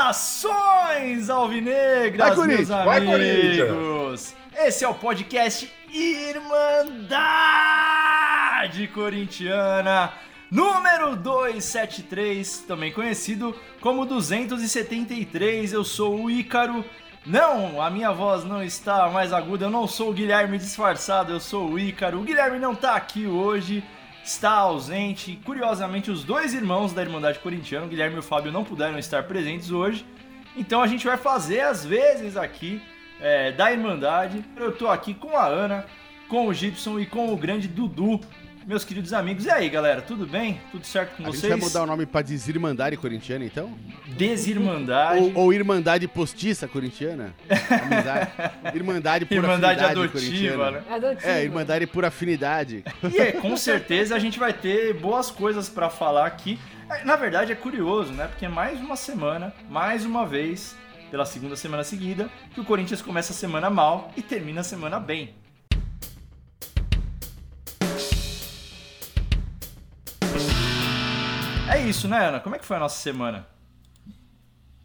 Saudações alvinegras, Vai, meus! Vai, amigos! Esse é o podcast Irmandade Corintiana, número 273, também conhecido como 273. Eu sou o Ícaro. Não, a minha voz não está mais aguda, eu não sou o Guilherme disfarçado, eu sou o Ícaro. O Guilherme não está aqui hoje, está ausente. Curiosamente, os dois irmãos da Irmandade Corintiana, o Guilherme e o Fábio, não puderam estar presentes hoje. Então a gente vai fazer às vezes aqui é, da Irmandade. Eu tô aqui com a Ana, com o Gibson e com o grande Dudu, meus queridos amigos. E aí, galera, tudo bem? Tudo certo com A gente vocês? vai mudar o nome pra Desirmandade Corintiana, então? Desirmandade. Ou, ou Irmandade Postiça Corintiana? Amizade. Irmandade por Irmandade afinidade adotiva, né? Adotivo. É, Irmandade por afinidade. E é, com certeza a gente vai ter boas coisas pra falar aqui. É, Na verdade é curioso, né? Porque é mais uma semana, mais uma vez, pela segunda semana seguida, que o Corinthians começa a semana mal e termina a semana bem. É isso, né, Ana? Como é que foi a nossa semana?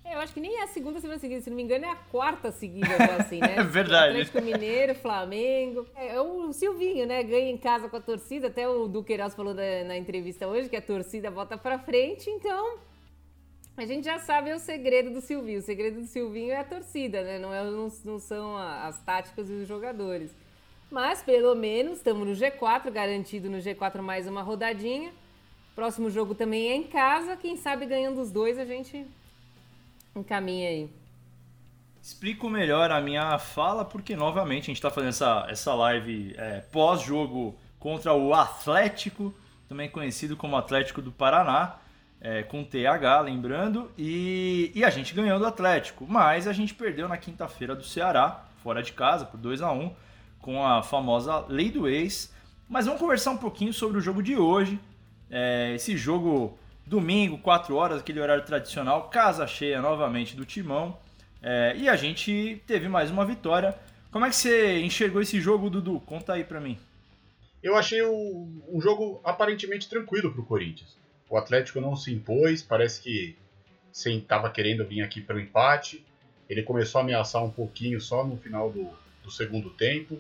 É, Eu acho que nem é a segunda semana seguida, se não me engano, é a quarta seguida, assim, né? É verdade. Atlético Mineiro, Flamengo. É, o Silvinho, né? Ganha em casa com a torcida. Até o Duqueiroz falou da- na entrevista hoje que a torcida volta pra frente, então. A gente já sabe o segredo do Silvinho. O segredo do Silvinho é a torcida, né? Não, é, não, não são as táticas e os jogadores. Mas, pelo menos, estamos no G4, garantido no G4 mais uma rodadinha. Próximo jogo também é em casa. Quem sabe ganhando os dois a gente encaminha aí. Explico melhor a minha fala, porque novamente a gente está fazendo essa, essa live é, pós-jogo contra o Atlético, também conhecido como Atlético do Paraná, é, com TH, lembrando, e, e a gente ganhou do Atlético, mas a gente perdeu na quinta-feira do Ceará, fora de casa, por 2 a 1 com a famosa lei do ex. Mas vamos conversar um pouquinho sobre o jogo de hoje, é, esse jogo domingo, 4 horas, aquele horário tradicional, casa cheia novamente do Timão. É, e a gente teve mais uma vitória. Como é que você enxergou esse jogo, Dudu? Conta aí pra mim. Eu achei o- um jogo aparentemente tranquilo para o Corinthians. O Atlético não se impôs, parece que estava querendo vir aqui para o empate. Ele começou a ameaçar um pouquinho só no final do, do segundo tempo.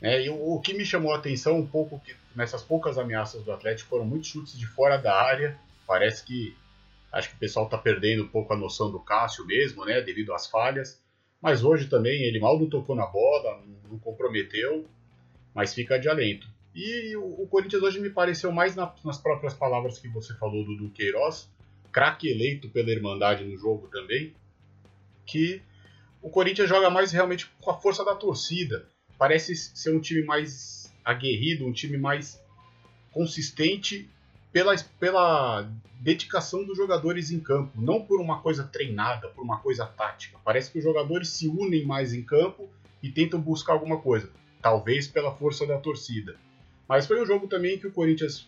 né? e o, o que me chamou a atenção um pouco que nessas poucas ameaças do Atlético foram muitos chutes de fora da área. Parece que acho que o pessoal está perdendo um pouco a noção do Cássio mesmo, né, devido às falhas. Mas hoje também ele mal não tocou na bola, não- comprometeu mas fica de alento. E o, Corinthians hoje me pareceu mais na- nas próprias palavras que você falou do, do Queiroz, craque eleito pela Irmandade no jogo também, que o Corinthians joga mais realmente com a força da torcida. Parece ser um time mais aguerrido, um time mais consistente pela, pela dedicação dos jogadores em campo, não por uma coisa treinada, por uma coisa tática. Parece que os jogadores se unem mais em campo e tentam buscar alguma coisa talvez pela força da torcida. Mas foi um jogo também que o Corinthians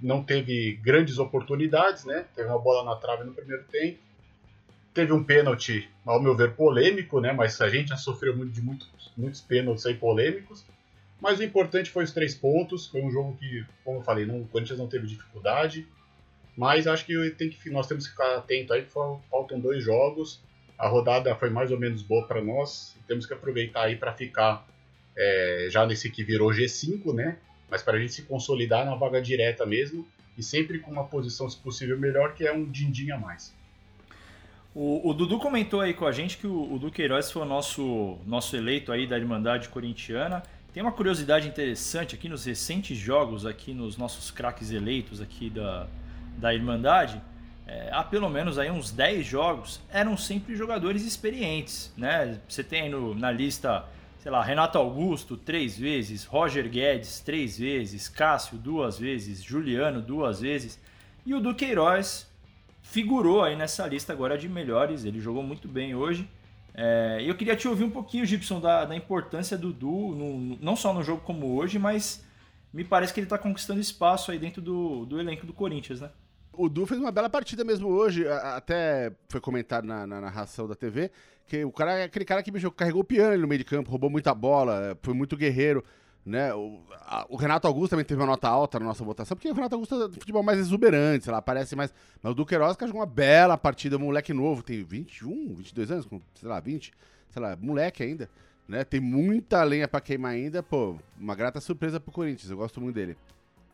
não teve grandes oportunidades, né? Teve uma bola na trave no primeiro tempo. Teve um pênalti, ao meu ver, polêmico, né? Mas a gente já sofreu muito de muitos, muitos pênaltis aí polêmicos. Mas o importante foi os três pontos. Foi um jogo que, como eu falei, não, o Corinthians não teve dificuldade. Mas acho que, que nós temos que ficar atento aí, faltam dois jogos. A rodada foi mais ou menos boa para nós. Temos que aproveitar aí para ficar é, já nesse que virou G5, né? Mas para a gente se consolidar na vaga direta mesmo e sempre com uma posição, se possível, melhor, que é um din-din a mais. O, o Dudu comentou aí com a gente que o, o Duqueiroz foi o nosso, nosso eleito aí da Irmandade Corintiana. Tem uma curiosidade interessante aqui nos recentes jogos, aqui nos nossos craques eleitos aqui da, da Irmandade. É, há pelo menos aí uns 10 jogos, eram sempre jogadores experientes, né? Você tem no, na lista, sei lá, Renato Augusto três vezes, Roger Guedes três vezes, Cássio duas vezes, Juliano duas vezes. E o Duqueiroz figurou aí nessa lista agora de melhores, ele jogou muito bem hoje. É, eu queria te ouvir um pouquinho, Gibson, da, da importância do Du, no- não só no jogo como hoje, mas me parece que ele está conquistando espaço aí dentro do, do elenco do Corinthians, né? O Du fez uma bela partida mesmo hoje, até foi comentado na, na narração da TV, que o cara é aquele cara que bicho, carregou o piano no meio de campo, roubou muita bola, foi muito guerreiro. Né? O, a, o, Renato Augusto também teve uma nota alta na nossa votação, porque o Renato Augusto é do futebol mais exuberante, sei lá, parece mais. Mas o Duqueiroz que jogou uma bela partida, moleque novo, tem 21, 22 anos, com, sei lá, 20, sei lá, moleque ainda. Né? Tem muita lenha para queimar ainda, pô, uma grata surpresa pro Corinthians, eu gosto muito dele.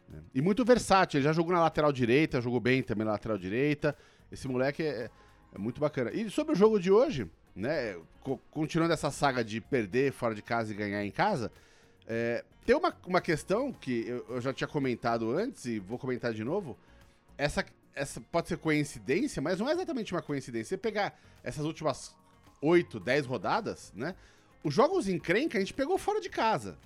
Né? E muito versátil, ele já jogou na lateral direita, jogou bem também na lateral direita. Esse moleque é, é muito bacana. E sobre o jogo de hoje, né, continuando essa saga de perder fora de casa e ganhar em casa, é, tem uma, uma questão que eu, eu, já tinha comentado antes e vou comentar de novo. Essa, essa pode ser coincidência, mas não é exatamente uma coincidência. Você pegar essas últimas 8, 10 rodadas, né? Os jogos encrenca a gente pegou fora de casa.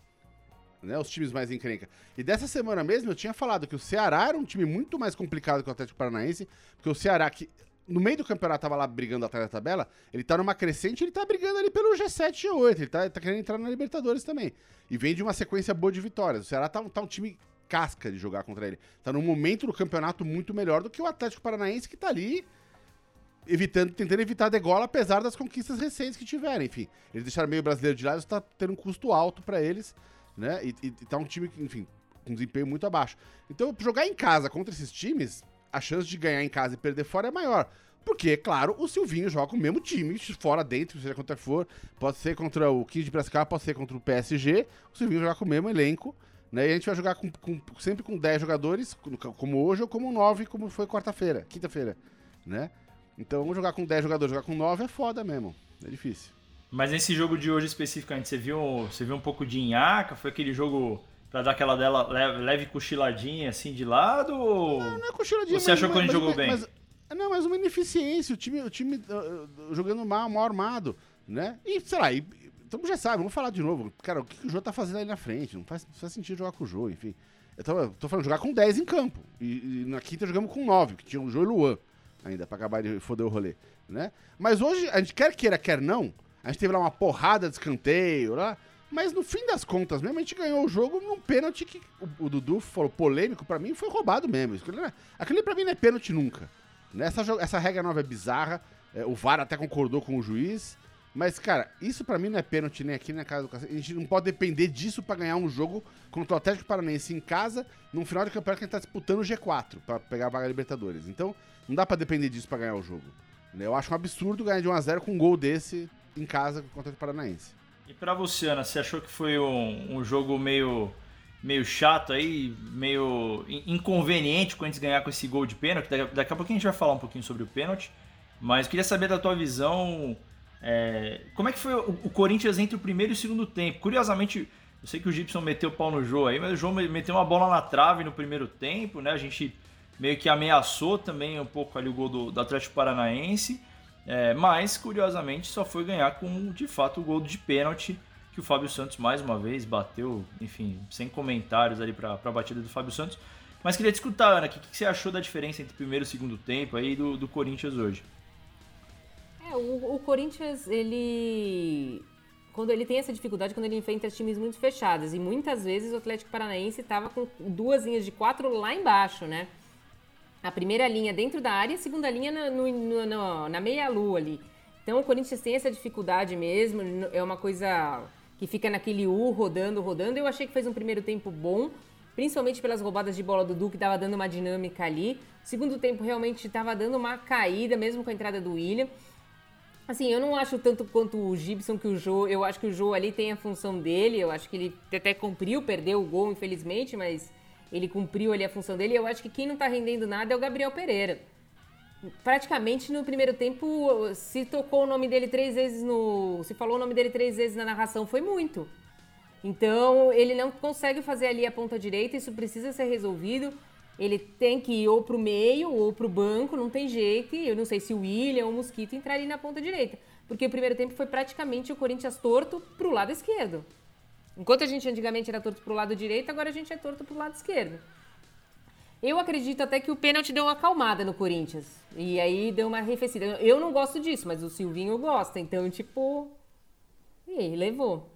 Né, os times mais encrenca. E dessa semana mesmo eu tinha falado que o Ceará era um time muito mais complicado que o Atlético Paranaense, porque o Ceará, que no meio do campeonato tava lá brigando atrás da tabela, ele tá numa crescente, ele tá brigando ali pelo G7 e G8, ele tá, tá querendo entrar na Libertadores também. E vem de uma sequência boa de vitórias. O Ceará tá, tá um time casca de jogar contra ele. Tá num momento do campeonato muito melhor do que o Atlético Paranaense que tá ali evitando, tentando evitar a degola, apesar das conquistas recentes que tiveram. Enfim, eles deixaram meio brasileiro de lado, isso tá tendo um custo alto para eles, né? E, e, tá um time, enfim, com desempenho muito abaixo. Então, jogar em casa contra esses times a chance de ganhar em casa e perder fora é maior. Porque, claro, o Silvinho joga o mesmo time, fora, dentro, seja contra for. Pode ser contra o 15 de Piracicaba, pode ser contra o PSG. O Silvinho joga com o mesmo elenco. Né? E a gente vai jogar com, com, sempre com 10 jogadores, como hoje, ou como 9, como foi quarta-feira, quinta-feira. Né? Então, vamos jogar com 10 jogadores, jogar com 9 é foda mesmo. É difícil. Mas nesse jogo de hoje especificamente, você viu, você viu um pouco de nhaca? Foi aquele jogo Pra dar aquela dela leve, leve cochiladinha assim de lado? Ou... Não, não é cochiladinha. Você achou que a gente jogou bem? Mas, não, mas uma ineficiência. O time, o time uh, jogando mal, mal armado, né? E, sei lá, e, então já sabe, vamos falar de novo. Cara, o que o Jô tá fazendo aí na frente? Não faz, não faz sentido jogar com o Jô, enfim. Eu tô, tô falando jogar com 10 em campo. E, e, na quinta jogamos com 9, que tinha o Jô e o Luan ainda, pra acabar de foder o rolê, né? Mas hoje, a gente quer queira, quer não, a gente teve lá uma porrada de escanteio lá. Mas no fim das contas mesmo, a gente ganhou o jogo num pênalti que o, o Dudu falou polêmico, para mim foi roubado mesmo. É, aquele pra mim não é pênalti nunca. Né? Essa, essa regra nova é bizarra. É, o VAR até concordou com o juiz. Mas, cara, isso para mim não é pênalti nem aqui nem na casa do cacete. A gente não pode depender disso para ganhar um jogo contra o Atlético Paranaense em casa, num final de campeonato que a gente tá disputando o G4 para pegar a vaga Libertadores. Então, não dá para depender disso para ganhar o jogo. Né? Eu acho um absurdo ganhar de 1x0 com um gol desse em casa contra o Atlético Paranaense. E para você, Ana, você achou que foi um, um jogo meio, meio chato aí, meio inconveniente quando a gente ganhar com esse gol de pênalti? Daqui, daqui a pouquinho a gente vai falar um pouquinho sobre o pênalti, mas queria saber da tua visão, é, como é que foi o, o, Corinthians entre o primeiro e o segundo tempo? Curiosamente, eu sei que o Gibson meteu o pau no Jô aí, mas o Jô meteu uma bola na trave no primeiro tempo, né? A gente meio que ameaçou também um pouco ali o gol do, do Atlético Paranaense. É, mas, curiosamente, só foi ganhar com, de fato, o gol de pênalti que o Fábio Santos mais uma vez bateu, enfim, sem comentários ali para a batida do Fábio Santos. Mas queria te escutar, Ana, o que, que, você achou da diferença entre primeiro e segundo tempo aí do, do Corinthians hoje? É, o, o, Corinthians, ele. Quando ele tem essa dificuldade, quando ele enfrenta times muito fechados. E muitas vezes o Atlético Paranaense estava com duas linhas de quatro lá embaixo, né? A primeira linha dentro da área e a segunda linha na, no, no, na meia-lua ali. Então o Corinthians tem essa dificuldade mesmo, é uma coisa que fica naquele U rodando, rodando. Eu achei que fez um primeiro tempo bom, principalmente pelas roubadas de bola do Duque, estava dando uma dinâmica ali. Segundo tempo realmente estava dando uma caída, mesmo com a entrada do William. Assim, eu não acho tanto quanto o Gibson que o Jô, eu acho que o Jô ali tem a função dele, eu acho que ele até cumpriu, perdeu o gol, infelizmente, mas ele cumpriu ali a função dele. Eu acho que quem não tá rendendo nada é o Gabriel Pereira. Praticamente no primeiro tempo, se tocou o nome dele três vezes no. Se falou o nome dele três vezes na narração, foi muito. Então, ele não consegue fazer ali a ponta direita, isso precisa ser resolvido. Ele tem que ir ou pro meio ou pro banco, não tem jeito. Eu não sei se o William ou o Mosquito entrariam na ponta direita. Porque o primeiro tempo foi praticamente o Corinthians torto pro lado esquerdo. Enquanto a gente antigamente era torto pro lado direito, agora a gente é torto pro lado esquerdo. Eu acredito até que o pênalti deu uma acalmada no Corinthians. E aí deu uma arrefecida. Eu não gosto disso, mas o Silvinho gosta. Então, tipo. E levou.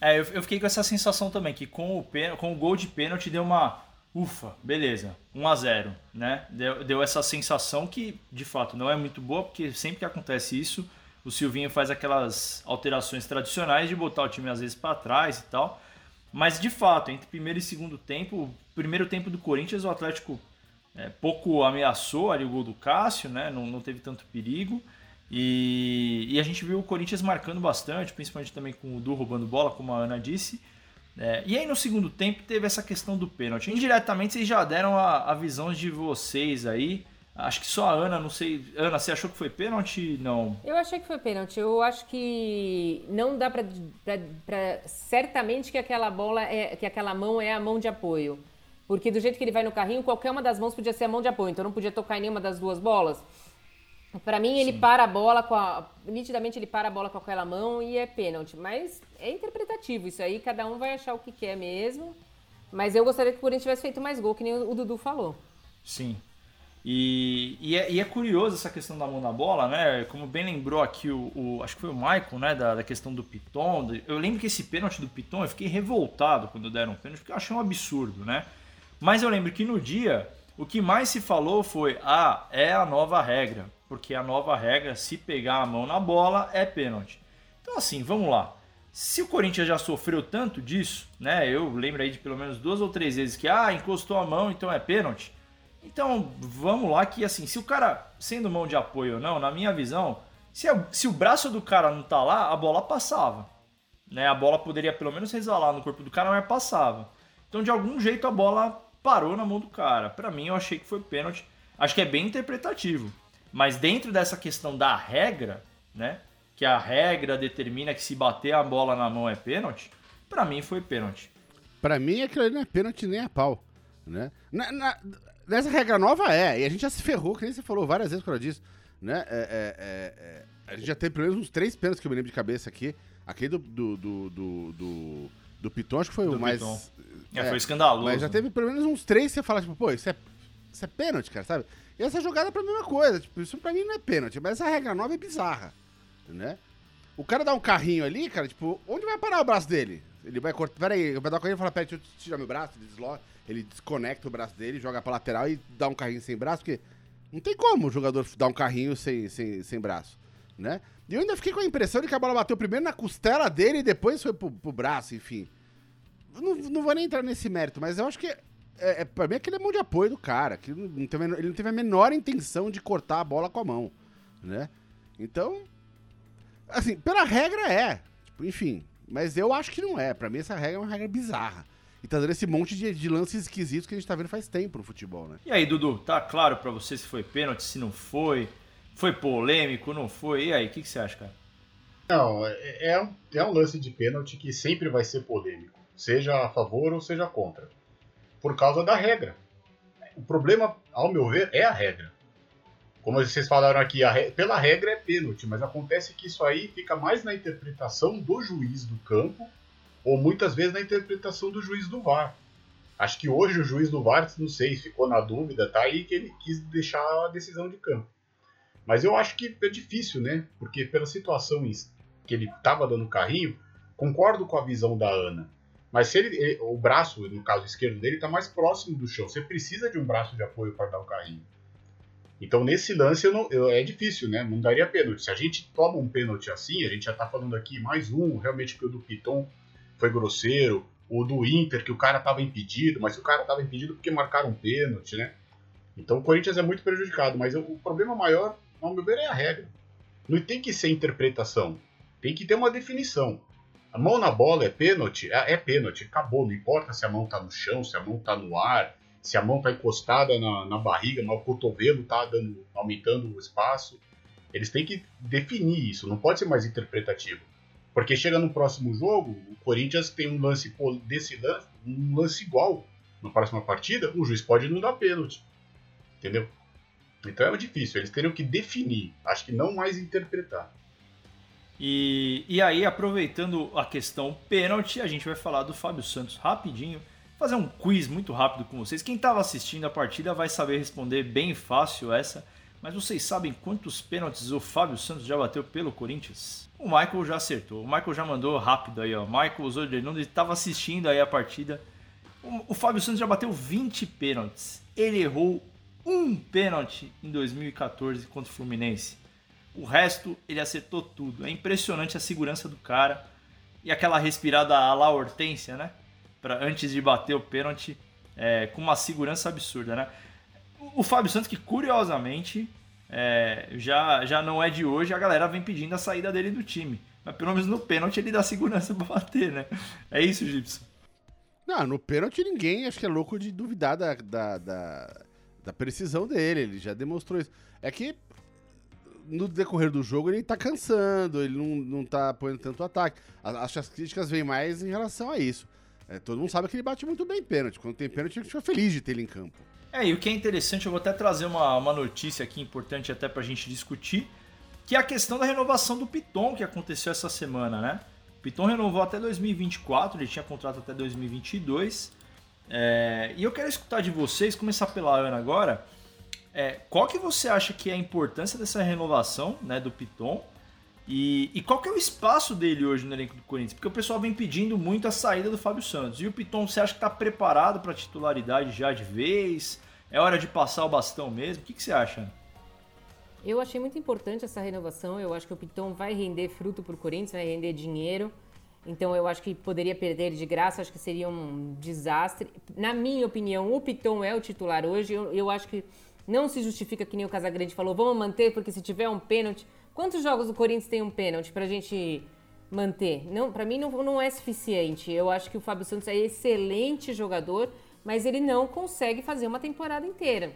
É, eu, eu fiquei com essa sensação também, que com o, com o gol de pênalti deu uma, ufa, beleza, 1 a 0 né? Deu, deu essa sensação que, de fato, não é muito boa, porque sempre que acontece isso, o Silvinho faz aquelas alterações tradicionais de botar o time às vezes para trás e tal. Mas de fato, entre primeiro e segundo tempo, primeiro tempo do Corinthians, o Atlético é, pouco ameaçou ali o gol do Cássio, né? Não, não teve tanto perigo. E, e, a gente viu o Corinthians marcando bastante, principalmente também com o Du roubando bola, como a Ana disse. É, e aí no segundo tempo teve essa questão do pênalti. Indiretamente vocês já deram a, a visão de vocês aí. Acho que só a Ana, não sei. Ana, você achou que foi pênalti? Não. Eu achei que foi pênalti. Eu acho que não dá para certamente que aquela bola é que aquela mão é a mão de apoio. Porque do jeito que ele vai no carrinho, qualquer uma das mãos podia ser a mão de apoio. Então não podia tocar em nenhuma das duas bolas. Para mim, ele Sim. para a bola com a. Nitidamente, ele para a bola com aquela mão e é pênalti. Mas é interpretativo isso aí, cada um vai achar o que quer mesmo. Mas eu gostaria que o Corinthians tivesse feito mais gol, que nem o Dudu falou. Sim. E, e, é, e, é, curioso essa questão da mão na bola, né? Como bem lembrou aqui o, o acho que foi o Michael, né? Da, da, questão do Piton. Eu lembro que esse pênalti do Piton, eu fiquei revoltado quando deram o pênalti, porque eu achei um absurdo, né? Mas eu lembro que no dia, o que mais se falou foi: ah, é a nova regra. Porque a nova regra, se pegar a mão na bola, é pênalti. Então, assim, vamos lá. Se o Corinthians já sofreu tanto disso, né? Eu lembro aí de pelo menos duas ou três vezes que, ah, encostou a mão, então é pênalti então, vamos lá que assim, se o cara, sendo mão de apoio ou não, na minha visão, se, se o braço do cara não tá lá, a bola passava. Né? A bola poderia pelo menos resvalar no corpo do cara, mas passava. Então, de algum jeito, a bola parou na mão do cara. Para mim, eu achei que foi pênalti. Acho que é bem interpretativo. Mas dentro dessa questão da regra, né? Que a regra determina que se bater a bola na mão é pênalti, para mim foi pênalti. Para mim, aquilo ali não é pênalti nem a pau. Né? Na, na, Nessa regra nova é, e a gente já se ferrou, que nem você falou várias vezes por causa disso. Né? É, é, é, é, a gente já teve pelo menos uns três pênaltis que eu me lembro de cabeça aqui. Aquele do, do, do, do, do, do Piton, acho que foi do o mais. É, é, foi escandaloso. Mas já teve pelo menos uns três que você fala, tipo, pô, isso é, isso é pênalti, cara, sabe? E essa jogada é pra mesma coisa. Tipo, isso pra mim não é pênalti, mas essa regra nova é bizarra. Né? O cara dá um carrinho ali, cara, tipo, onde vai parar o braço dele? Ele vai cortar. Pera aí, vai dar um carrinho e fala, pera, deixa eu tirar meu braço, desloca ele desconecta o braço dele, joga pra lateral e dá um carrinho sem braço, porque não tem como o jogador dar um carrinho sem, sem, sem braço, né? E eu ainda fiquei com a impressão de que a bola bateu primeiro na costela dele e depois foi pro, pro braço, enfim. Não, não vou nem entrar nesse mérito, mas eu acho que é, é, pra mim aquele é mão de apoio do cara. Que não teve, ele não teve a menor intenção de cortar a bola com a mão, né? Então, assim, pela regra é. Tipo, enfim, mas eu acho que não é. Pra mim essa regra é uma regra bizarra. E tá dando esse monte de, de, lances esquisitos que a gente tá vendo faz tempo no futebol, né? E aí, Dudu, tá claro para você se foi pênalti, se não foi? Foi polêmico, não foi? E aí, o que, que, você acha, cara? Não, é, é, é um lance de pênalti que sempre vai ser polêmico, seja a favor ou seja contra, por causa da regra. O problema, ao meu ver, é a regra. Como vocês falaram aqui, re... pela regra é pênalti, mas acontece que isso aí fica mais na interpretação do juiz do campo ou muitas vezes na interpretação do juiz do VAR. Acho que hoje o juiz do VAR, não sei, ficou na dúvida, tá aí que ele quis deixar a decisão de campo. Mas eu acho que é difícil, né? Porque pela situação que ele estava dando carrinho, concordo com a visão da Ana. Mas se ele, ele, o braço, no caso esquerdo dele, está mais próximo do chão. Você precisa de um braço de apoio para dar o carrinho. Então nesse lance eu não, eu, é difícil, né? Não daria pênalti. Se a gente toma um pênalti assim, a gente já está falando aqui mais um, realmente que o do Piton foi grosseiro, o do Inter, que o cara estava impedido, mas o cara estava impedido porque marcaram um pênalti, né? Então o Corinthians é muito prejudicado, mas o problema maior, ao meu ver, é a regra. Não tem que ser interpretação, tem que ter uma definição. A mão na bola é pênalti? É, é pênalti, acabou. Não importa se a mão está no chão, se a mão está no ar, se a mão está encostada na, na barriga, mas o cotovelo está aumentando o espaço. Eles têm que definir isso, não pode ser mais interpretativo. Porque chega no próximo jogo, o Corinthians tem um lance desse lance, um lance igual na próxima partida, o juiz pode não dar pênalti. Entendeu? Então é difícil, eles teriam que definir, acho que não mais interpretar. E, e aí, aproveitando a questão pênalti, a gente vai falar do Fábio Santos rapidinho, fazer um quiz muito rápido com vocês. Quem estava assistindo a partida vai saber responder bem fácil essa. Mas vocês sabem quantos pênaltis o Fábio Santos já bateu pelo Corinthians? O Michael já acertou. O Michael já mandou rápido aí, ó. Michael usou de não estava assistindo aí a partida. O, o Fábio Santos já bateu 20 pênaltis. Ele errou um pênalti em 2014 contra o Fluminense. O resto, ele acertou tudo. É impressionante a segurança do cara. E aquela respirada à la Hortência, né? Pra, antes de bater o pênalti, é, com uma segurança absurda, né? O Fábio Santos, que curiosamente é, já, já não é de hoje, a galera vem pedindo a saída dele do time. Mas pelo menos no pênalti ele dá segurança pra bater, né? É isso, Gibson. Não, no pênalti ninguém acho que é louco de duvidar da, da, da, da precisão dele. Ele já demonstrou isso. É que no decorrer do jogo ele tá cansando, ele não, não tá apoiando tanto ataque. Acho que as críticas vêm mais em relação a isso. É, todo mundo sabe que ele bate muito bem pênalti. Quando tem pênalti, a gente fica feliz de ter ele em campo. É, e o que é interessante, eu vou até trazer uma, uma notícia aqui importante até pra gente discutir, que é a questão da renovação do Piton que aconteceu essa semana, né? O Piton renovou até 2024, ele tinha contrato até 2022. É, e eu quero escutar de vocês, começar pela Ana agora, é, qual que você acha que é a importância dessa renovação né, do Piton? E, e, qual que é o espaço dele hoje no elenco do Corinthians? Porque o pessoal vem pedindo muito a saída do Fábio Santos. E o Piton, você acha que está preparado para titularidade já de vez? É hora de passar o bastão mesmo? O que, que você acha? Eu achei muito importante essa renovação. Eu acho que o Piton vai render fruto para o Corinthians, vai render dinheiro. Então eu acho que poderia perder ele de graça, acho que seria um desastre. Na minha opinião, o Piton é o titular hoje. Eu, eu acho que não se justifica que nem o Casagrande falou, vamos manter, porque se tiver um pênalti. Quantos jogos do Corinthians tem um pênalti pra gente manter? Não, para mim não, não é suficiente. Eu acho que o Fábio Santos é excelente jogador, mas ele não consegue fazer uma temporada inteira.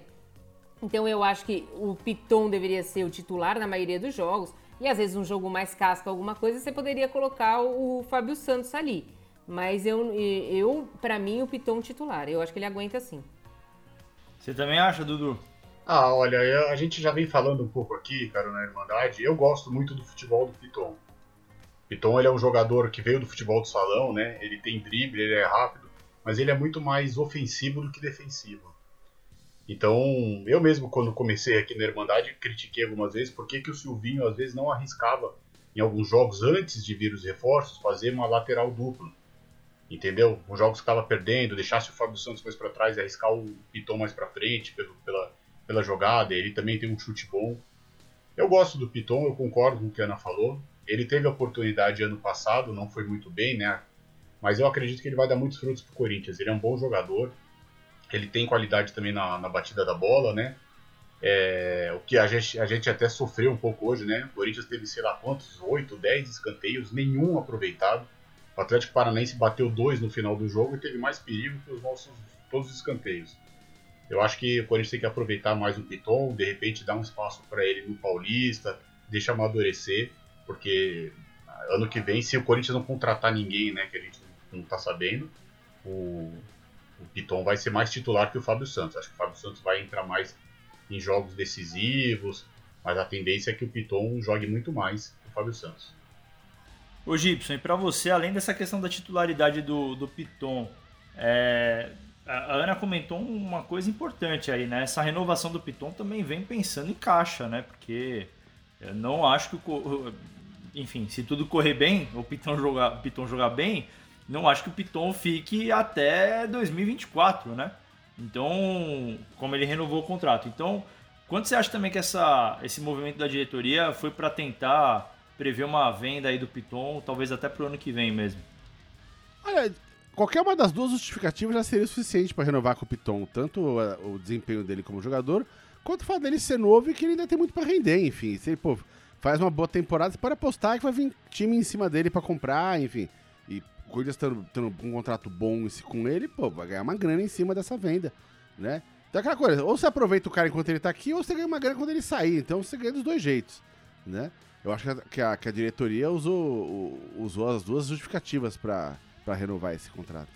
Então eu acho que o Piton deveria ser o titular na maioria dos jogos. E às vezes um jogo mais casca, alguma coisa, você poderia colocar o Fábio Santos ali. Mas eu, eu para mim, o Piton titular. Eu acho que ele aguenta sim. Você também acha, Dudu? Ah, olha, a gente já vem falando um pouco aqui, cara, na Irmandade. Eu gosto muito do futebol do Piton. Piton ele é um jogador que veio do futebol do salão, né? Ele tem drible, ele é rápido, mas ele é muito mais ofensivo do que defensivo. Então, eu mesmo, quando comecei aqui na Irmandade, critiquei algumas vezes por que, que o Silvinho às vezes não arriscava em alguns jogos antes de vir os reforços fazer uma lateral dupla. Entendeu? Os jogos que estava perdendo, deixasse o Fábio Santos mais para trás e arriscar o Piton mais para frente pelo, pela, pela jogada, ele também tem um chute bom. Eu gosto do Piton, eu concordo com o que a Ana falou. Ele teve a oportunidade ano passado, não foi muito bem, né? Mas eu acredito que ele vai dar muitos frutos pro Corinthians. Ele é um bom jogador, ele tem qualidade também na, na batida da bola, né? É, o que a gente, a gente até sofreu um pouco hoje, né? O Corinthians teve, sei lá quantos, 8, 10 escanteios, nenhum aproveitado. O Atlético Paranaense bateu dois no final do jogo e teve mais perigo que os nossos todos os escanteios. Eu acho que o Corinthians tem que aproveitar mais o Piton, de repente dar um espaço para ele no Paulista, deixa amadurecer, porque ano que vem, se o Corinthians não contratar ninguém, né, que a gente não está sabendo, o, o Piton vai ser mais titular que o Fábio Santos. Acho que o Fábio Santos vai entrar mais em jogos decisivos, mas a tendência é que o Piton jogue muito mais que o Fábio Santos. Ô Gibson, e para você, além dessa questão da titularidade do, do Piton, é, a Ana comentou uma coisa importante aí, né? Essa renovação do Piton também vem pensando em caixa, né? Porque eu não acho que o. Enfim, se tudo correr bem, o Piton jogar, o Piton jogar bem, não acho que o Piton fique até 2024, né? Então, como ele renovou o contrato. Então, quanto você acha também que essa, esse movimento da diretoria foi para tentar prever uma venda aí do Piton, talvez até pro ano que vem mesmo? Olha, Qualquer uma das duas justificativas já seria suficiente para renovar com o Piton, tanto o, o desempenho dele como jogador, quanto o fato dele ser novo e que ele ainda tem muito para render, enfim. Se ele pô, faz uma boa temporada, você pode apostar que vai vir time em cima dele para comprar, enfim. E o Corinthians tendo, tendo, um contrato bom com ele, pô, vai ganhar uma grana em cima dessa venda, né? Então aquela coisa, ou você aproveita o cara enquanto ele tá aqui, ou você ganha uma grana quando ele sair. Então você ganha dos dois jeitos, né? Eu acho que a, que a diretoria usou, usou as duas justificativas para para renovar esse contrato.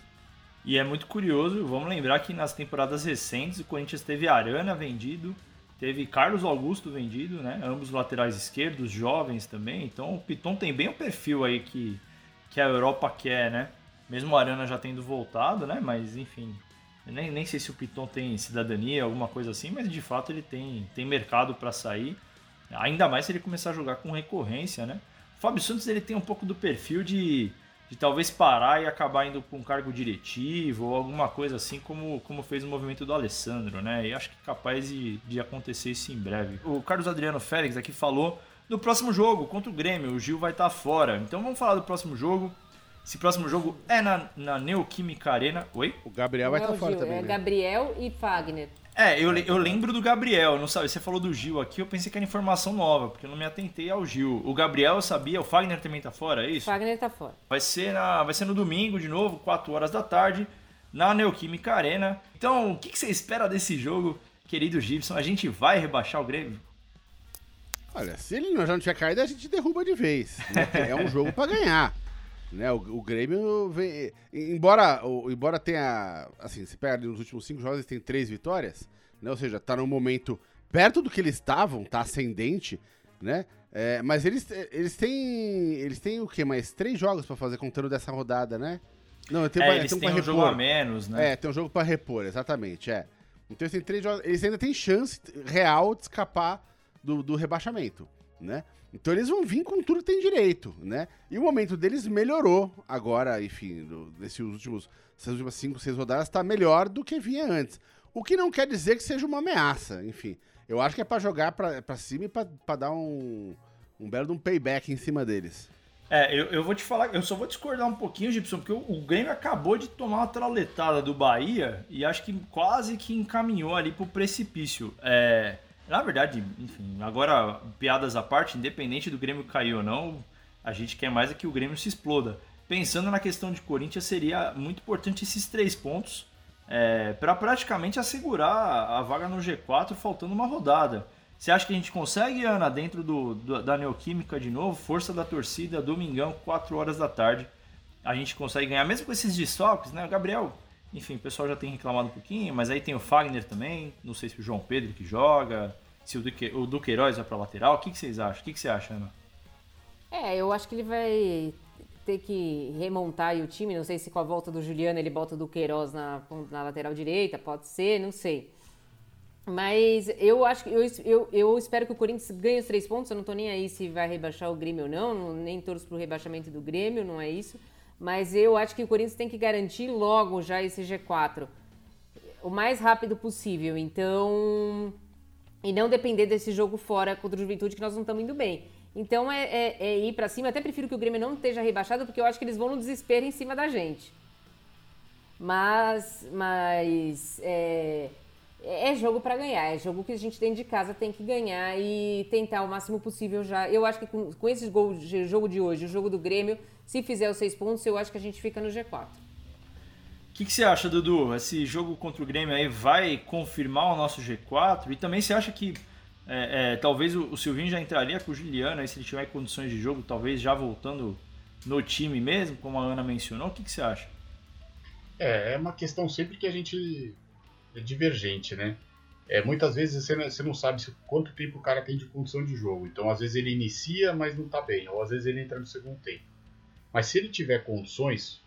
E é muito curioso, vamos lembrar que nas temporadas recentes o Corinthians teve Arana vendido, teve Carlos Augusto vendido, né? Ambos laterais esquerdos, jovens também. Então o Piton tem bem o perfil aí que, que a Europa quer, né? Mesmo o Arana já tendo voltado, né? Mas enfim, nem, nem sei se o Piton tem cidadania, alguma coisa assim, mas de fato ele tem, tem mercado para sair. Ainda mais se ele começar a jogar com recorrência, né? O Fábio Santos ele tem um pouco do perfil de de talvez parar e acabar indo para um cargo diretivo ou alguma coisa assim, como, como fez o movimento do Alessandro, né? E acho que é capaz de, de acontecer isso em breve. O Carlos Adriano Félix aqui falou do próximo jogo contra o Grêmio. O Gil vai estar tá fora. Então vamos falar do próximo jogo. Esse próximo jogo é na, na Neoquímica Arena. Oi? O Gabriel vai estar tá fora Gil, também. É né? Gabriel e Fagner. É, eu, eu lembro do Gabriel, não sabe? Você falou do Gil aqui, eu pensei que era informação nova, porque eu não me atentei ao Gil. O Gabriel eu sabia, o Fagner também tá fora, é isso? Fagner tá fora. Vai ser, na, vai ser no domingo, de novo, 4 horas da tarde, na Neoquímica Arena. Então, o que, que você espera desse jogo, querido Gibson? A gente vai rebaixar o Grêmio? Olha, se ele já não tiver caído, a gente derruba de vez. Né? É um jogo para ganhar. Né, o, o Grêmio vem. Embora, o, embora tenha. Assim, se pega nos últimos cinco jogos, eles têm três vitórias, né? Ou seja, tá num momento perto do que eles estavam, tá ascendente, né? É, mas eles, eles têm. Eles têm o quê? Mais três jogos para fazer contando dessa rodada, né? Não, tem, é, eles tem um, um jogo a menos, né? É, tem um jogo para repor, exatamente, é. Então eles têm três jogos. Eles ainda têm chance real de escapar do, do rebaixamento, né? Então eles vão vir com tudo que tem direito, né? E o momento deles melhorou agora, enfim, nesses últimos, essas últimas 5, 6 rodadas está melhor do que vinha antes. O que não quer dizer que seja uma ameaça, enfim. Eu acho que é para jogar para cima e para dar um, um belo de um payback em cima deles. É, eu, eu vou te falar, eu só vou discordar um pouquinho, Gibson, porque o, o Grêmio acabou de tomar uma trauletada do Bahia e acho que quase que encaminhou ali pro precipício. É, na verdade, enfim, agora, piadas à parte, independente do Grêmio cair ou não, a gente quer mais é que o Grêmio se exploda. Pensando na questão de Corinthians, seria muito importante esses três pontos é, para praticamente assegurar a vaga no G4 faltando uma rodada. Você acha que a gente consegue, Ana, dentro do, do, da Neoquímica de novo? Força da torcida, domingão, 4 horas da tarde. A gente consegue ganhar, mesmo com esses desfalques, né? O Gabriel enfim, o pessoal já tem reclamado um pouquinho, mas aí tem o Fagner também. Não sei se o João Pedro que joga, se o Duque, o Duque Heróis vai para lateral. O que, que vocês acham? O que, que você acha, Ana? É, eu acho que ele vai ter que remontar o time. Não sei se com a volta do Juliano ele bota o Duqueiroz na, na lateral direita, pode ser, não sei. Mas eu acho que eu, eu, eu espero que o Corinthians ganhe os três pontos. Eu não tô nem aí se vai rebaixar o Grêmio ou não, nem torço pro rebaixamento do Grêmio, não é isso mas eu acho que o Corinthians tem que garantir logo já esse G4 o mais rápido possível. Então, e não depender desse jogo fora contra o Juventude que nós não estamos indo bem. Então é, é, é ir para cima. Eu até prefiro que o Grêmio não esteja rebaixado porque eu acho que eles vão no desespero em cima da gente. Mas, mas é, é jogo para ganhar. É jogo que a gente dentro de casa tem que ganhar e tentar o máximo possível já. Eu acho que com, com esse jogo de hoje, o jogo do Grêmio, se fizer os seis pontos, eu acho que a gente fica no G4. O que, que, você acha, Dudu? Esse jogo contra o Grêmio aí vai confirmar o nosso G4? E também você acha que é, é, talvez o, o, Silvinho já entraria com o Juliano aí, se ele tiver condições de jogo, talvez já voltando no time mesmo, como a Ana mencionou? O que, que você acha? É, é uma questão sempre que a gente é divergente, né? É, muitas vezes você não, você não sabe quanto tempo o cara tem de condição de jogo. Então, às vezes ele inicia, mas não tá bem. Ou às vezes ele entra no segundo tempo. Mas se ele tiver condições,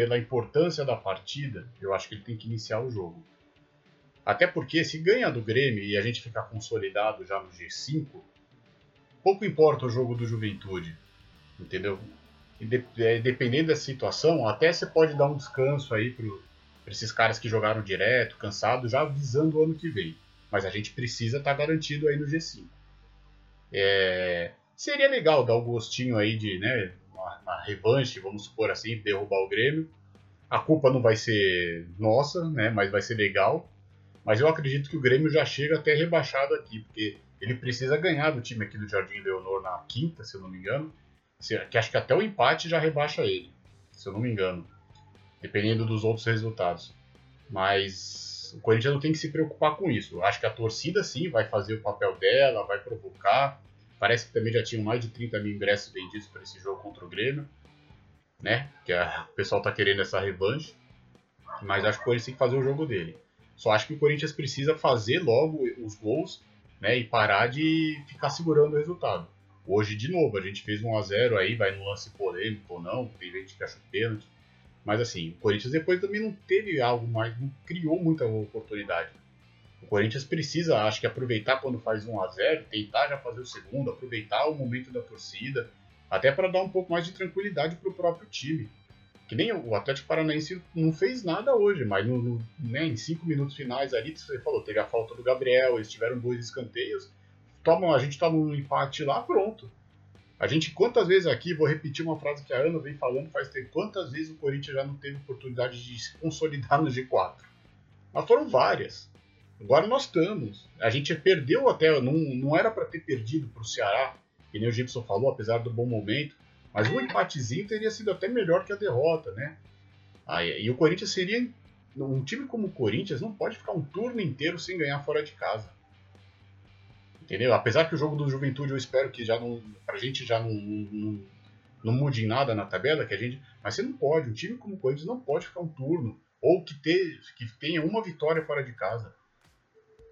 pela importância da partida, eu acho que ele tem que iniciar o jogo. Até porque se ganha do Grêmio e a gente ficar consolidado já no G5, pouco importa o jogo do Juventude, entendeu? De, é, dependendo da situação, até você pode dar um descanso aí para esses caras que jogaram direto, cansado, já visando o ano que vem. Mas a gente precisa estar tá garantido aí no G5. É, seria legal dar o um gostinho aí de, né, uma, revanche, vamos supor assim, derrubar o Grêmio. A culpa não vai ser nossa, né, mas vai ser legal. Mas eu acredito que o Grêmio já chega até rebaixado aqui, porque ele precisa ganhar do time aqui do Jardim Leonor na quinta, se eu não me engano. Que acho que até o empate já rebaixa ele, se eu não me engano. Dependendo dos outros resultados. Mas o Corinthians não tem que se preocupar com isso. Acho que a torcida sim vai fazer o papel dela, vai provocar. Parece que também já tinham mais de 30 mil ingressos vendidos para esse jogo contra o Grêmio, né? Que a, o pessoal tá querendo essa revanche. Mas acho que o Corinthians tem que fazer o jogo dele. Só acho que o Corinthians precisa fazer logo os gols, né? E parar de ficar segurando o resultado. Hoje, de novo, a gente fez 1 a 0 aí, vai no lance polêmico ou não, tem gente que acha pênalti. Mas assim, o Corinthians depois também não teve algo mais, não criou muita oportunidade. O Corinthians precisa, acho que, aproveitar quando faz 1 a 0 tentar já fazer o segundo, aproveitar o momento da torcida, até para dar um pouco mais de tranquilidade para o próprio time. Que nem o Atlético Paranaense não fez nada hoje, mas no, no, né, em cinco minutos finais ali, você falou, teve a falta do Gabriel, eles tiveram dois escanteios, tomam, a gente toma um empate lá, pronto. A gente, quantas vezes aqui, vou repetir uma frase que a Ana vem falando faz tempo, quantas vezes o Corinthians já não teve oportunidade de se consolidar no G4? Mas foram várias. Agora nós estamos. A gente perdeu até, não, não era para ter perdido para o Ceará, que nem o Gibson falou, apesar do bom momento, mas um empatezinho teria sido até melhor que a derrota, né? Ah, e o Corinthians seria. Um time como o Corinthians não pode ficar um turno inteiro sem ganhar fora de casa. Entendeu? Apesar que o jogo do Juventude eu espero que já não. Pra gente já não, não, não mude em nada na tabela, que a gente. Mas você não pode, um time como o Corinthians não pode ficar um turno. Ou que, ter, que tenha uma vitória fora de casa.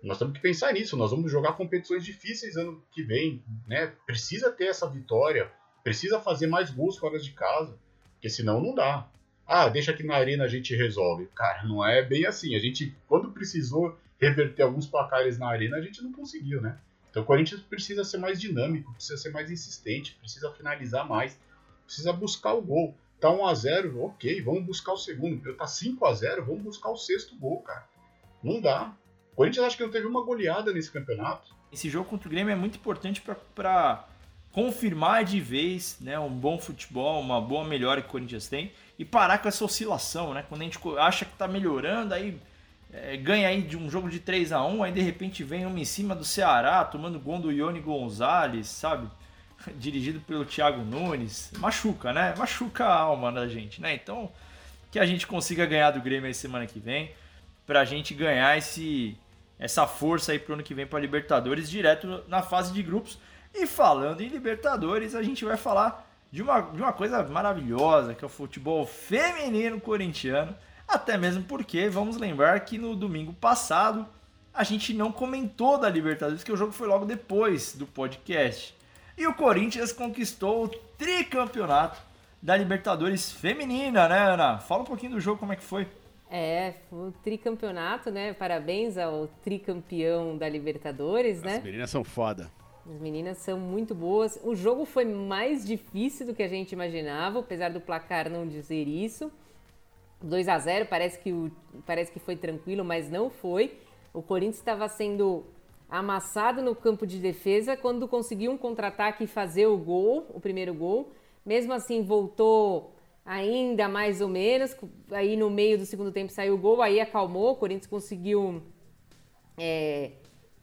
Nós temos que pensar nisso. Nós vamos jogar competições difíceis ano que vem, né? Precisa ter essa vitória, precisa fazer mais gols fora de casa, porque senão não dá. Ah, deixa aqui na arena a gente resolve. Cara, não é bem assim. A gente, quando precisou reverter alguns placares na arena, a gente não conseguiu, né? Então o Corinthians precisa ser mais dinâmico, precisa ser mais insistente, precisa finalizar mais, precisa buscar o gol. Tá 1 a 0 ok, vamos buscar o segundo. Tá 5 a 0 vamos buscar o sexto gol, cara. Não dá. Corinthians acho que não teve uma goleada nesse campeonato. Esse jogo contra o Grêmio é muito importante para confirmar de vez né, um bom futebol, uma boa melhora que o Corinthians tem e parar com essa oscilação, né? Quando a gente acha que tá melhorando, aí é, ganha aí de um jogo de 3 a 1 aí de repente vem uma em cima do Ceará, tomando gol do Ione Gonzalez, sabe? Dirigido pelo Thiago Nunes. Machuca, né? Machuca a alma da gente, né? Então, que a gente consiga ganhar do Grêmio aí semana que vem, pra gente ganhar esse essa força aí pro ano que vem para Libertadores direto na fase de grupos. E falando em Libertadores, a gente vai falar de uma, de uma coisa maravilhosa, que é o futebol feminino corintiano até mesmo porque, vamos lembrar que no domingo passado a gente não comentou da Libertadores, que o jogo foi logo depois do podcast. E o Corinthians conquistou o tricampeonato da Libertadores feminina, né, Ana? Fala um pouquinho do jogo, como é que foi? É, o tricampeonato, né? Parabéns ao tricampeão da Libertadores, né? As meninas são foda. As meninas são muito boas. O jogo foi mais difícil do que a gente imaginava, apesar do placar não dizer isso. 2 a 0 parece que, o, parece que foi tranquilo, mas não foi. O Corinthians estava sendo amassado no campo de defesa quando conseguiu um contra-ataque e fazer o gol, o primeiro gol. Mesmo assim, voltou ainda mais ou menos. Aí no meio do segundo tempo saiu o gol, aí acalmou. O Corinthians conseguiu é,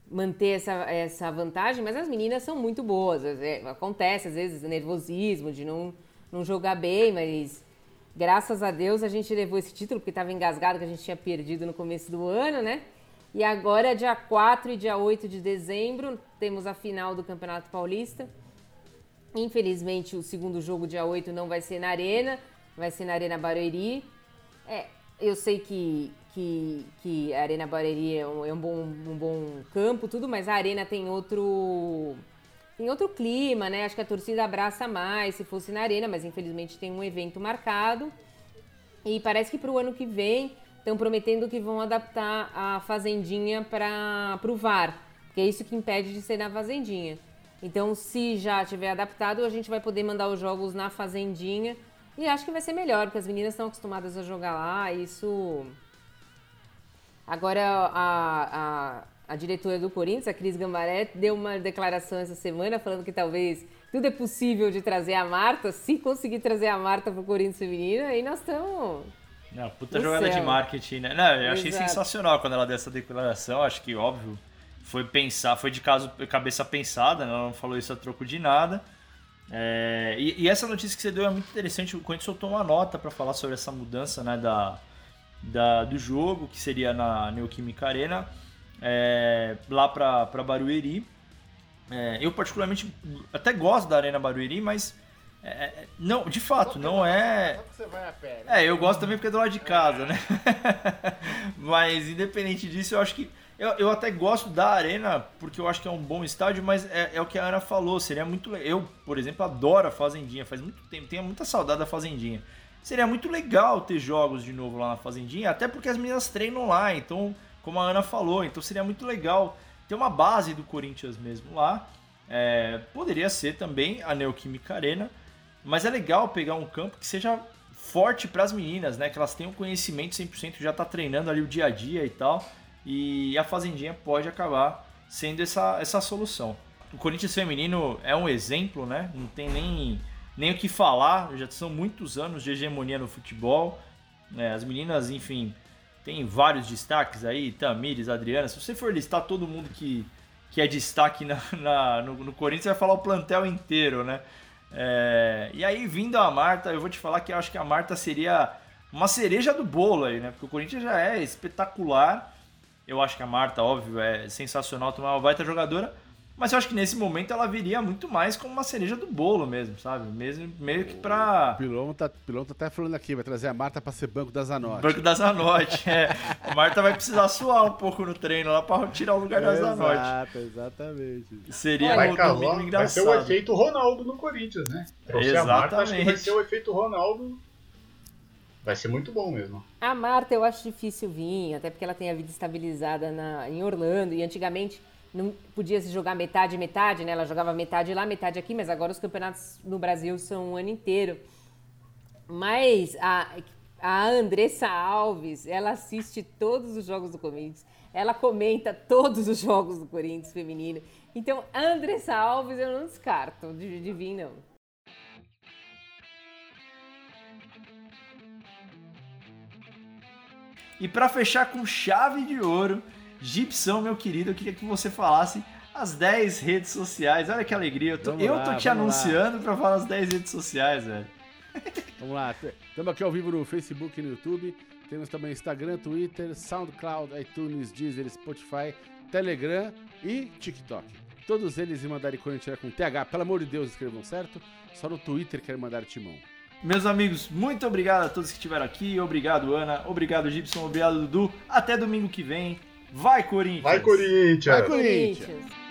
manter essa, essa vantagem, mas as meninas são muito boas. É, acontece às vezes nervosismo de não, não jogar bem, mas Graças a Deus a gente levou esse título, porque estava engasgado que a gente tinha perdido no começo do ano, né? E agora, dia 4 e dia 8 de dezembro, temos a final do Campeonato Paulista. Infelizmente, o segundo jogo, dia 8, não vai ser na Arena, vai ser na Arena Barueri. É, eu sei que, que, que a Arena Barueri é um, é um, bom, um bom campo, tudo, mas a Arena tem outro tem outro clima, né? Acho que a torcida abraça mais se fosse na arena, mas infelizmente tem um evento marcado. E parece que para o ano que vem estão prometendo que vão adaptar a Fazendinha para o VAR, que é isso que impede de ser na Fazendinha. Então, se já tiver adaptado, a gente vai poder mandar os jogos na Fazendinha. E acho que vai ser melhor, porque as meninas estão acostumadas a jogar lá. Isso. Agora, a, a a diretora do Corinthians, a Cris Gambaré, deu uma declaração essa semana falando que talvez tudo é possível de trazer a Marta, se conseguir trazer a Marta para o Corinthians feminino, aí nós estamos. Não, puta jogada céu. de marketing, né? Não, eu achei Exato. sensacional quando ela deu essa declaração. Acho que, óbvio, foi pensar, foi de caso, cabeça pensada, ela não falou isso a troco de nada. É, e, e, essa notícia que você deu é muito interessante. O Corinthians soltou uma nota para falar sobre essa mudança né, da, da, do jogo, que seria na Neoquímica Arena é, lá para Barueri. É, eu particularmente até gosto da Arena Barueri, mas é, é não, de fato, não é. Né? É, eu gosto também porque é do lado de casa, né? mas independente disso, eu acho que eu, eu até gosto da Arena porque eu acho que é um bom estádio, mas é, é o que a Ana falou, seria muito Eu, por exemplo, adoro a Fazendinha, faz muito tempo, tenho muita saudade da Fazendinha. Seria muito legal ter jogos de novo lá na Fazendinha, até porque as meninas treinam lá, então como a Ana falou. Então seria muito legal ter uma base do Corinthians mesmo lá. É, poderia ser também a Neoquímica Arena, mas é legal pegar um campo que seja forte para as meninas, né? Que elas tenham conhecimento 100%, já tá treinando ali o dia a dia e tal. E a Fazendinha pode acabar sendo essa, essa solução. O Corinthians feminino é um exemplo, né? Não tem nem, nem o que falar, já são muitos anos de hegemonia no futebol. É, as meninas, enfim, tem vários destaques aí, Tamires, Adriana. Se você for listar todo mundo que, que é destaque na, na no, no Corinthians, você vai falar o plantel inteiro, né? É, e aí, vindo a Marta, eu vou te falar que eu acho que a Marta seria uma cereja do bolo aí, né? Porque o Corinthians já é espetacular. Eu acho que a Marta, óbvio, é sensacional, tomar uma baita jogadora. Mas eu acho que nesse momento ela viria muito mais como uma cereja do bolo mesmo, sabe? Mesmo, meio que pra. O Pilão tá, Pilão tá até falando aqui, vai trazer a Marta pra ser banco da Zanotti. Banco da Zanotti, é. A Marta vai precisar suar um pouco no treino lá pra tirar o lugar da Zanotti. Exato, exatamente. Seria vai, um casar, domingo vai engraçado. ser o efeito Ronaldo no Corinthians, né? Trouxer a Marta, acho que vai Exatamente. ser o efeito Ronaldo. Vai ser muito bom mesmo. A Marta eu acho difícil vir, até porque ela tem a vida estabilizada na, em Orlando e antigamente não podia se jogar metade metade, né? Ela jogava metade lá, metade aqui, mas agora os campeonatos no Brasil são um ano inteiro. Mas a, a Andressa Alves, ela assiste todos os jogos do Corinthians, ela comenta todos os jogos do Corinthians feminino. Então, a Andressa Alves eu não descarto de, de vir, não. E para fechar com chave de ouro, Gipsão, meu querido, eu queria que você falasse as 10 redes sociais. Olha que alegria. Eu tô, Vamos eu lá, tô te anunciando para falar as 10 redes sociais, velho. Vamos lá, estamos aqui ao vivo no Facebook e no YouTube. Temos também Instagram, Twitter, SoundCloud, iTunes, Deezer, Spotify, Telegram e TikTok. Todos eles em mandarem Corinthians com TH. Pelo amor de Deus, escrevam certo. Só no Twitter querem mandar timão. Meus amigos, muito obrigado a todos que estiveram aqui. Obrigado, Ana. Obrigado, Gibson. Obrigado, Dudu. Até domingo que vem. Vai, Corinthians! Vai, Corinthians! Vai, Corinthians! Corinthians.